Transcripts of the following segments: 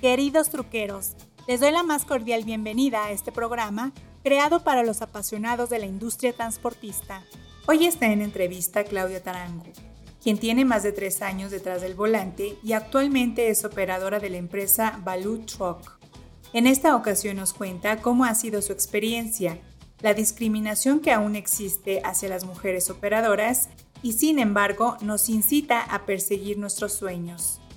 Queridos truqueros, les doy la más cordial bienvenida a este programa creado para los apasionados de la industria transportista. Hoy está en entrevista Claudia Tarango, quien tiene más de tres años detrás del volante y actualmente es operadora de la empresa Baloo Truck. En esta ocasión nos cuenta cómo ha sido su experiencia, la discriminación que aún existe hacia las mujeres operadoras y sin embargo nos incita a perseguir nuestros sueños.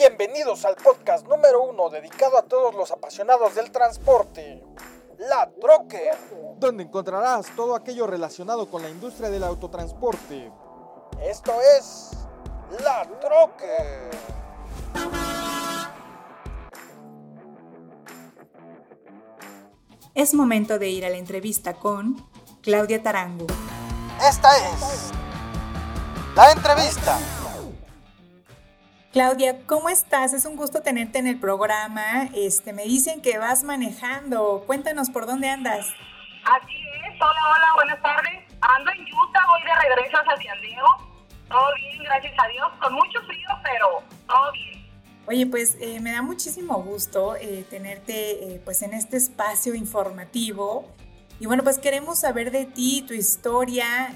Bienvenidos al podcast número uno dedicado a todos los apasionados del transporte, La Troque, donde encontrarás todo aquello relacionado con la industria del autotransporte. Esto es La Troque. Es momento de ir a la entrevista con Claudia Tarango. Esta es la entrevista. Claudia, ¿cómo estás? Es un gusto tenerte en el programa. Este, me dicen que vas manejando. Cuéntanos por dónde andas. Así es. Hola, hola, buenas tardes. Ando en Utah, voy de regreso hacia San Diego. Todo bien, gracias a Dios. Con mucho frío, pero todo bien. Oye, pues eh, me da muchísimo gusto eh, tenerte eh, pues en este espacio informativo. Y bueno, pues queremos saber de ti, tu historia.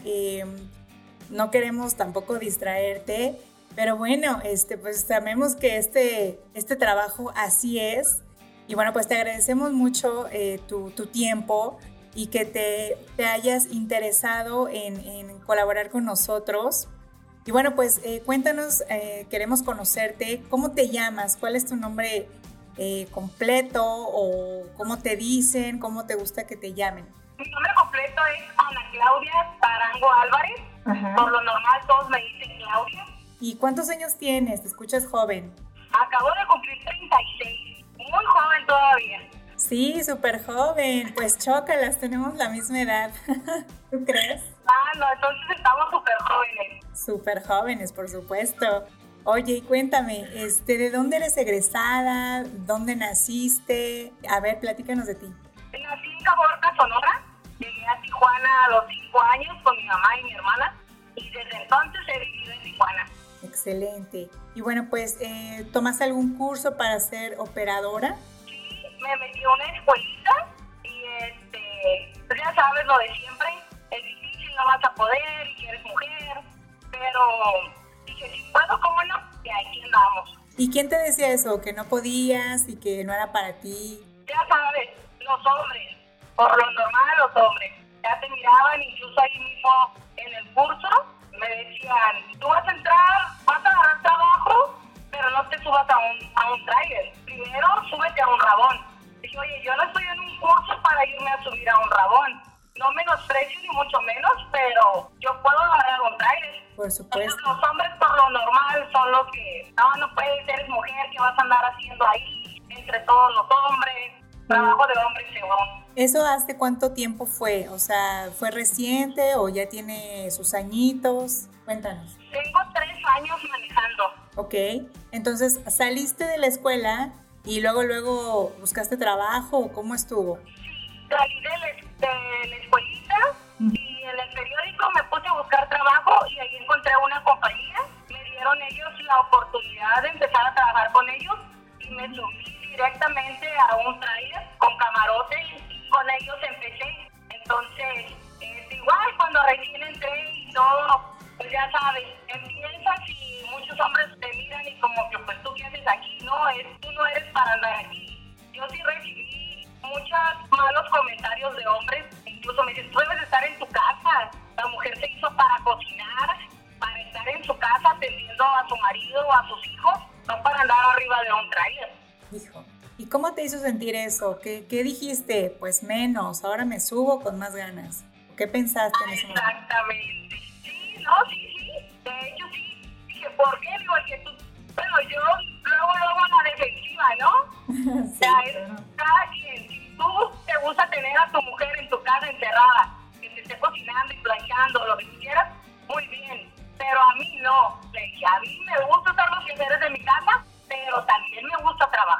no queremos tampoco distraerte. Pero bueno, este, pues sabemos que este, este trabajo así es. Y bueno, pues te agradecemos mucho eh, tu, tu, tiempo y que te, te hayas interesado en, en, colaborar con nosotros. Y bueno, pues eh, cuéntanos, eh, queremos conocerte, ¿cómo te llamas? ¿Cuál es tu nombre completo o cómo te dicen, cómo te gusta que te llamen? Mi nombre completo es Ana Claudia Tarango Álvarez. Por lo ¿Y cuántos años tienes? ¿Te escuchas joven? Acabo de cumplir 36. Muy joven todavía. Sí, súper joven. Pues chócalas, tenemos la misma edad. ¿Tú crees? Ah, no, entonces estamos súper jóvenes. Súper jóvenes, por supuesto. Oye, y cuéntame, este, ¿de dónde eres egresada? ¿Dónde naciste? A ver, platícanos de ti. Nací en Caborca, Sonora. Llegué a Tijuana a los 5 años con mi mamá y mi hermana. Y desde entonces he vivido en Tijuana. Excelente. Y bueno, pues, eh, ¿tomas algún curso para ser operadora? Sí, me metí a una escuelita y este, pues ya sabes lo de siempre, es difícil, no vas a poder y eres mujer, pero dije, si puedo, ¿cómo no? Y aquí andamos. ¿Y quién te decía eso? ¿Que no podías y que no era para ti? Ya sabes, los hombres, por lo normal los hombres, ya te miraban incluso ahí mismo en el curso me decían, tú vas a entrar, vas a agarrar trabajo, pero no te subas a un, a un trailer. Primero, súbete a un rabón. Dije, oye, yo no estoy en un curso para irme a subir a un rabón. No menosprecio ni mucho menos, pero yo puedo agarrar un trailer. Por supuesto. los hombres por lo normal son los que, no, no puedes, eres mujer, ¿qué vas a andar haciendo ahí entre todos los hombres? Trabajo de hombre según. ¿Eso hace cuánto tiempo fue? O sea, ¿fue reciente o ya tiene sus añitos? Cuéntanos. Tengo tres años manejando. Ok, entonces saliste de la escuela y luego luego buscaste trabajo o cómo estuvo? Sí, salí de la, de la escuelita y en el periódico me puse a buscar trabajo y ahí encontré una compañía. Me dieron ellos la oportunidad de empezar a trabajar con ellos y me subí directamente a un trailer te hizo sentir eso? ¿Qué, ¿Qué, dijiste? Pues menos, ahora me subo con más ganas. ¿Qué pensaste en ese momento? Exactamente. Sí, no, sí, sí. De hecho, sí. Dije, ¿por qué? Digo, que tú, bueno, yo luego, luego la defensiva, ¿no? o sea, es cada quien. Si tú te gusta tener a tu mujer en tu casa encerrada, que te esté cocinando y planchando, lo que quieras, muy bien. Pero a mí no. Le dije, a mí me gusta hacer los quehaceres de mi casa, pero también me gusta trabajar.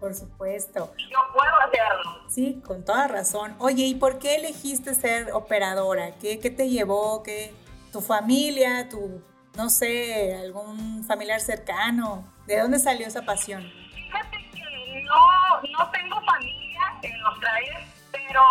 Por supuesto. Yo puedo hacerlo. Sí, con toda razón. Oye, ¿y por qué elegiste ser operadora? ¿Qué, qué te llevó? ¿Qué, ¿Tu familia? ¿Tu, no sé, algún familiar cercano? ¿De dónde salió esa pasión? Fíjate que no, no tengo familia en los trailers, pero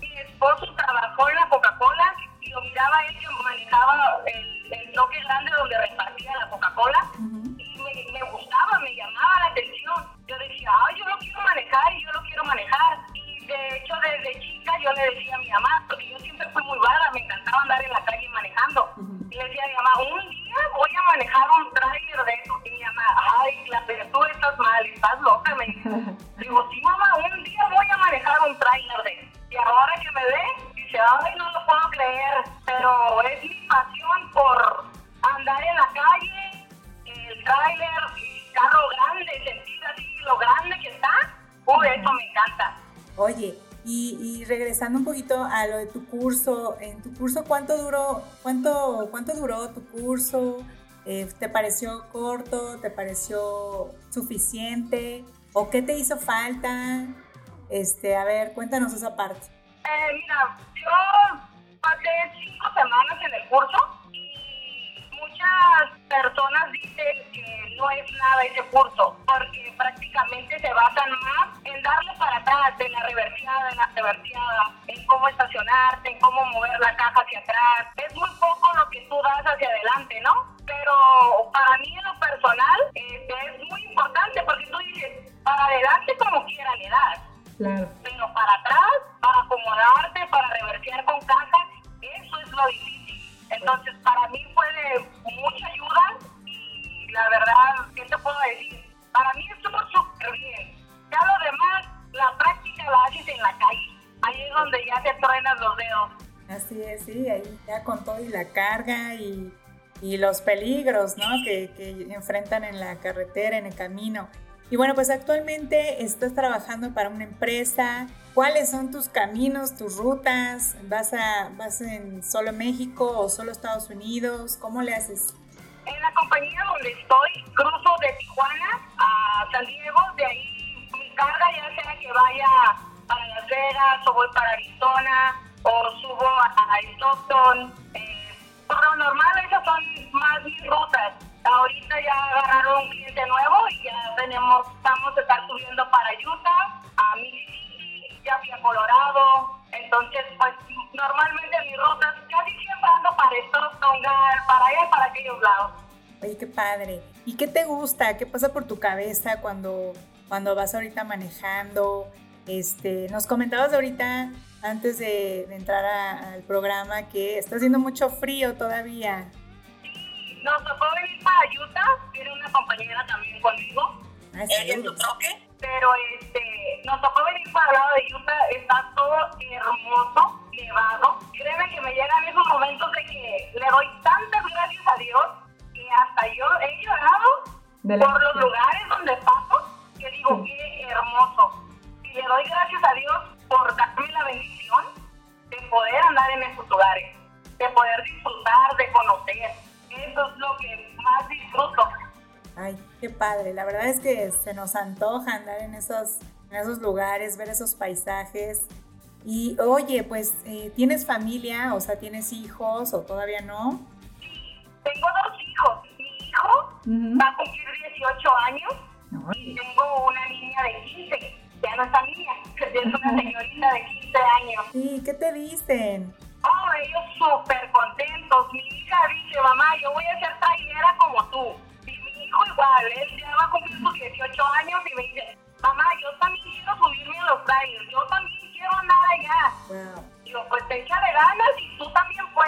mi esposo trabajó en la Coca-Cola y lo miraba él que manejaba el, el bloque grande donde repartía la Coca-Cola y me, gustaba, me llamaba la atención. Yo decía, ay, yo lo quiero manejar y yo lo quiero manejar. Y de hecho, desde chica yo le decía a mi mamá, porque yo siempre fui muy vaga, me encantaba andar en la calle manejando. Y le decía a mi mamá, un día voy a manejar un tráiler de eso. Y mi mamá, ay, pero tú estás mal, estás loca, me dice. Digo, sí, mamá, un día voy a manejar un tráiler de eso. Y ahora que me ve, dice, ay, no lo puedo creer, pero es mi pasión por andar en la calle, el tráiler, lo grande que está, uy, eso me encanta. Oye, y, y, regresando un poquito a lo de tu curso, en tu curso, ¿cuánto duró, cuánto, cuánto duró tu curso? Eh, ¿Te pareció corto? ¿Te pareció suficiente? ¿O qué te hizo falta? Este, a ver, cuéntanos esa parte. Eh, mira, yo pasé cinco semanas en el curso y muchas personas dicen que no es nada ese curso porque prácticamente se basan más en darle para atrás, en la reversiada, en la reversiada, en cómo estacionarte, en cómo mover la caja hacia atrás. Es muy poco lo que tú das hacia adelante, ¿no? Pero para mí en lo personal este, es muy importante porque tú dices, para adelante como quiera le das. Claro. Pero para atrás, para acomodarte, para reversear con caja, eso es lo difícil. Entonces, para mí fue de mucha ayuda donde ya te truenan los dedos. Así es, sí, ahí ya con todo y la carga y, y los peligros, ¿no? Que, que enfrentan en la carretera, en el camino. Y bueno, pues actualmente estás trabajando para una empresa. ¿Cuáles son tus caminos, tus rutas? ¿Vas, a, vas en solo México o solo Estados Unidos? ¿Cómo le haces? En la compañía donde estoy, cruzo de Tijuana a San Diego. De ahí mi carga ya sea que vaya Vegas o voy para Arizona o subo a Stockton. Eh, por lo normal esas son más mis rutas ahorita ya agarraron un cliente nuevo y ya tenemos, estamos a estar subiendo para Utah, a Mississippi, ya fui a Colorado. Entonces, pues normalmente mis rutas casi siempre ando para Stockton, para allá, para aquellos lados. Oye, qué padre. ¿Y qué te gusta? ¿Qué pasa por tu cabeza cuando, cuando vas ahorita manejando? Este, nos comentabas ahorita, antes de, de entrar a, al programa, que está haciendo mucho frío todavía. Nos tocó venir para Utah, tiene una compañera también conmigo, Ah, ella en su troque, pero este, nos tocó venir para el lado de Utah, está todo hermoso, nevado. Créeme que me llegan esos momentos de que le doy tantas gracias a Dios que hasta yo he llorado por los lugares donde paso, que digo, qué hermoso. Y le doy gracias a Dios por darme la bendición de poder andar en esos lugares, de poder disfrutar, de conocer eso es lo que más disfruto. Ay, qué padre. La verdad es que se nos antoja andar en esos, en esos lugares, ver esos paisajes. Y oye, pues, eh, ¿tienes familia? O sea, ¿tienes hijos o todavía no? Sí, tengo dos hijos. Mi hijo va a cumplir 18 años y tengo una niña de 15. Ya no está niña, es una señorita de 15 años. Sí, ¿qué te dicen? Oh, ellos súper contentos. Mi hija dice, mamá, yo voy a ser trailera como tú. Y mi hijo igual, él ya va a cumplir sus 18 años y me dice, mamá, yo también quiero subirme a los trailers, yo también quiero andar allá. Wow. Digo, pues échale ganas y tú también puedes.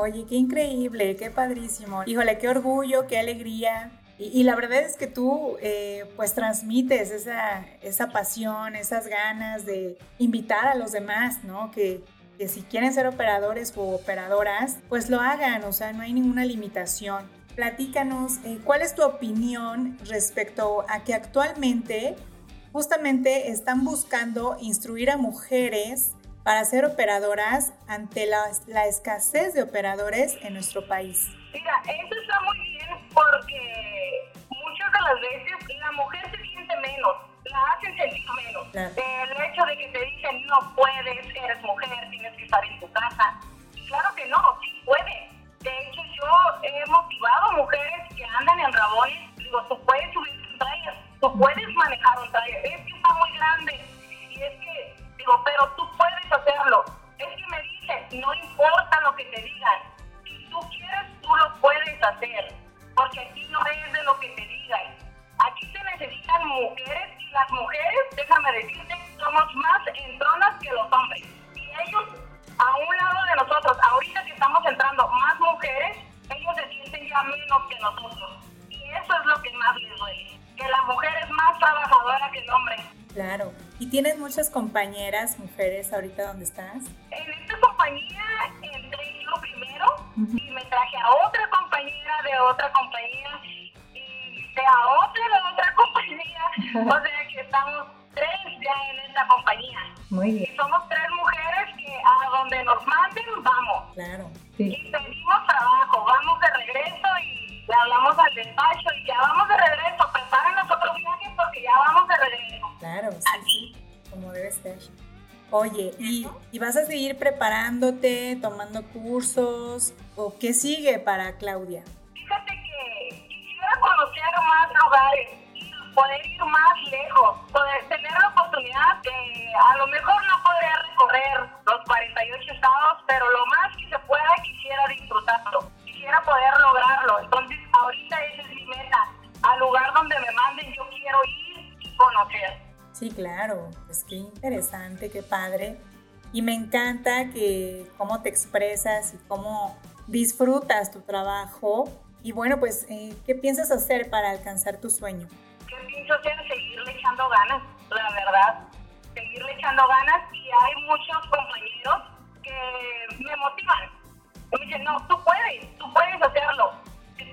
Oye, qué increíble, qué padrísimo. Híjole, qué orgullo, qué alegría Y, la verdad es que tú eh, pues transmites esa, esa pasión, esas ganas de invitar a los demás, ¿no? Que, que si quieren ser operadores o operadoras, pues lo hagan, o sea, no hay ninguna limitación. Platícanos, eh, ¿cuál es tu opinión respecto a que actualmente justamente están buscando instruir a mujeres para ser operadoras ante la, la escasez de operadores en nuestro país? Mira, eso está muy bien porque muchas de las veces la mujer se siente menos, la hacen sentir menos. El hecho de que te dicen no puedes, eres mujer, tienes que estar en tu casa. claro que no, sí puedes. De hecho, yo he motivado a mujeres que andan en rabones, digo, tú puedes subir un trailer, tú puedes manejar un trailer, es que está muy grande. Digo, pero tú puedes hacerlo. Es que me dicen, no importa lo que te digan, si tú quieres, tú lo puedes hacer, porque aquí no es de lo que te digan. Aquí se necesitan mujeres y las mujeres, déjame decirte, somos más entronas que los hombres. Y ellos, a un lado de nosotros, ahorita que estamos entrando más mujeres, ellos se sienten ya menos que nosotros. Y eso es lo que más les duele, que la mujer es más trabajadora que el hombre. Claro. ¿Y tienes muchas compañeras mujeres ahorita donde estás? En esta compañía entré yo primero y me traje a otra compañera de otra compañía y de a otra de otra compañía. o sea que estamos tres ya en esta compañía. Muy bien. Y somos tres mujeres que a donde nos manden vamos. Claro. Sí. Y pedimos trabajo, vamos de regreso y le hablamos al despacho y ya vamos de regreso, preparen nosotros viajes porque ya vamos de regreso. Claro, sí, sí, Oye, ¿y, ¿y, vas a seguir preparándote, tomando cursos? ¿O qué sigue para Claudia? Fíjate que quisiera conocer más lugares poder ir más lejos, poder tener la oportunidad de, a lo mejor no podría recorrer los 48 estados, pero lo más que se pueda quisiera disfrutarlo, quisiera poder lograrlo. Entonces, ahorita esa es mi meta. Al lugar donde me manden, yo quiero ir y conocer. Sí, claro, pues qué interesante, qué padre. Y me encanta que cómo te expresas y cómo disfrutas tu trabajo. Y bueno, pues, eh, ¿qué piensas hacer para alcanzar tu sueño? ¿Qué pienso hacer? Seguirle echando ganas, la verdad. Seguirle echando ganas y hay muchos compañeros que me motivan. Me dicen, no, tú puedes, tú puedes hacerlo.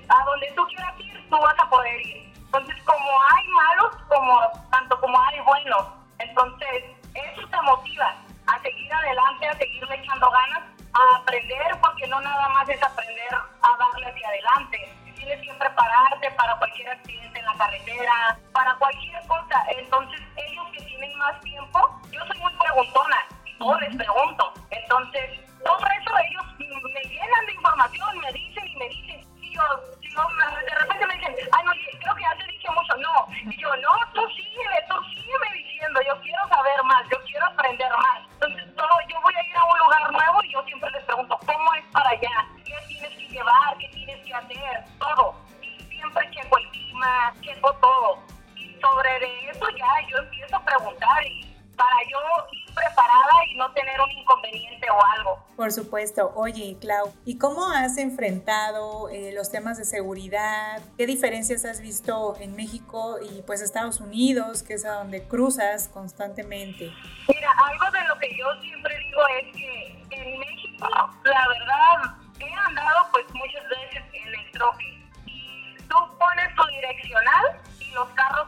A donde tú quieras ir, tú vas a poder ir. Entonces, como hay malos, como tanto como hay buenos, entonces eso te motiva a seguir adelante, a seguirle echando ganas, a aprender, porque no nada más es aprender a darle hacia adelante. Tienes que prepararte para cualquier accidente en la carretera, para cualquier cosa. Entonces, ellos que tienen más tiempo, yo soy muy preguntona, y todo les pregunto. Por supuesto. Oye, Clau, ¿y cómo has enfrentado eh, los temas de seguridad? ¿Qué diferencias has visto en México y pues Estados Unidos, que es a donde cruzas constantemente? Mira, algo de lo que yo siempre digo es que en México, la verdad, he andado pues muchas veces en el troque y tú pones tu direccional y los carros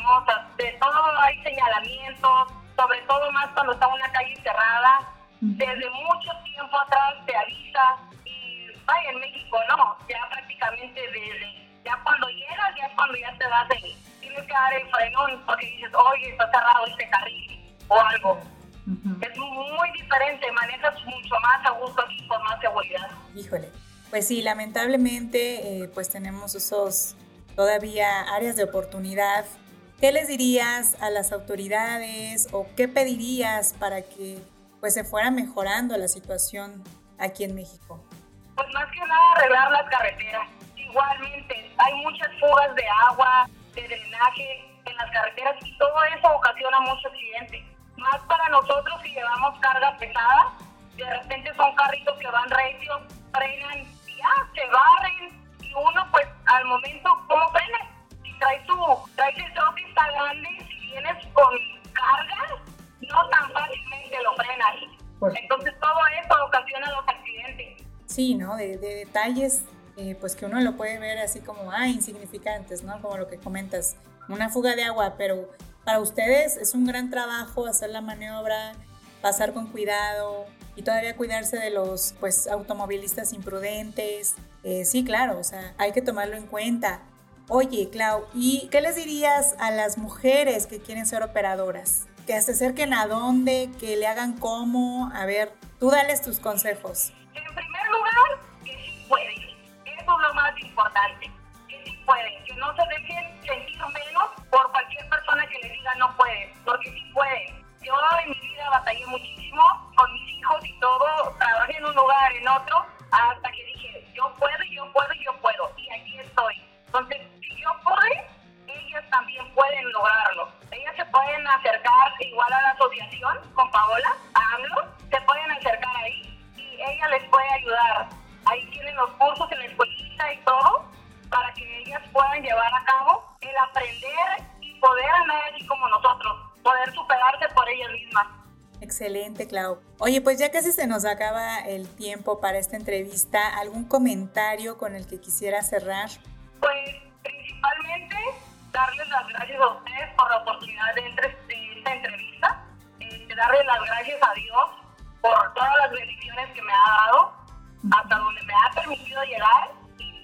hermosas. De todo hay señalamientos, sobre todo más cuando está una calle cerrada. Desde mucho tiempo atrás te avisa. Y vaya, en México no. Ya prácticamente desde. Ya cuando llegas, ya es cuando ya te das el. Tienes que dar el frenón porque dices, oye, está cerrado este carril o algo. Es muy diferente, manejas mucho más a gusto y con más seguridad. Híjole, pues sí, lamentablemente eh, pues tenemos esos todavía áreas de oportunidad. ¿Qué les dirías a las autoridades o qué pedirías para que pues se fuera mejorando la situación aquí en México? Pues más que nada arreglar las carreteras. Igualmente, hay muchas fugas de agua, de drenaje en las carreteras y todo eso ocasiona muchos accidentes. Más para nosotros si llevamos carga pesada, de repente son carritos que van recios, frenan ya se barren y uno pues al momento, ¿cómo frenas? Traes tu, traes el troque está grande, si vienes con carga, no tan fácilmente lo frenas. Entonces todo eso ocasiona los accidentes. Sí, ¿no? De, de detalles eh, pues que uno lo puede ver así como, ah, insignificantes, ¿no? Como lo que comentas, una fuga de agua, pero para ustedes es un gran trabajo hacer la maniobra, pasar con cuidado y todavía cuidarse de los, pues, automovilistas imprudentes. Eh, sí, claro, o sea, hay que tomarlo en cuenta. Oye, Clau, ¿y qué les dirías a las mujeres que quieren ser operadoras? Que se acerquen a dónde, que le hagan cómo. A ver, tú dales tus consejos. En primer lugar, que sí pueden es lo más importante, que sí pueden, que no se dejen sentir menos por cualquier persona que les diga no pueden, porque sí pueden. Yo en mi vida batallé Clau. Oye, pues ya casi se nos acaba el tiempo para esta entrevista. ¿Algún comentario con el que quisiera cerrar? Pues principalmente darles las gracias a ustedes por la oportunidad de, esta entrevista, eh, darles las gracias a Dios por todas las bendiciones que me ha dado, hasta donde me ha permitido llegar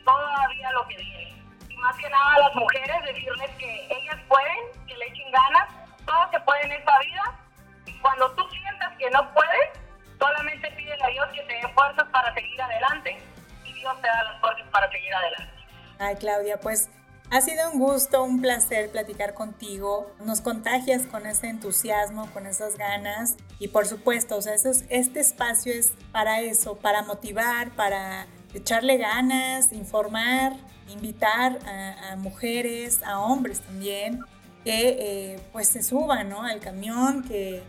todavía lo que viene. Y más que nada a las mujeres decirles que ellas pueden, que le echen ganas, todo se puede en esta vida. Cuando tú sientas que no puedes, solamente pídele a Dios que te dé fuerzas para seguir adelante. Y Dios te da las fuerzas para seguir adelante. Ay, Claudia, pues ha sido un gusto, un placer platicar contigo. Nos contagias con ese entusiasmo, con esas ganas. Y por supuesto, o sea, este espacio es para eso, para motivar, para echarle ganas, informar, invitar a, mujeres, a hombres también, que eh, pues se suban al camión, que,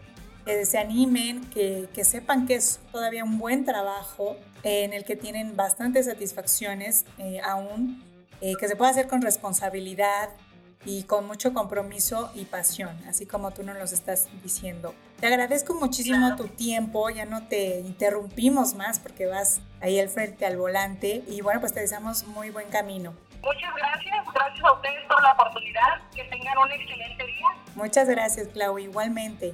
se animen, que, sepan que es todavía un buen trabajo en el que tienen bastantes satisfacciones eh, aún, eh, que se puede hacer con responsabilidad, y con mucho compromiso y pasión, así como tú nos los estás diciendo. Te agradezco muchísimo tu tiempo, ya no te interrumpimos más porque vas ahí al frente al volante y bueno, pues te deseamos muy buen camino. Muchas gracias, gracias a ustedes por la oportunidad, que tengan un excelente día. Muchas gracias, Clau, igualmente.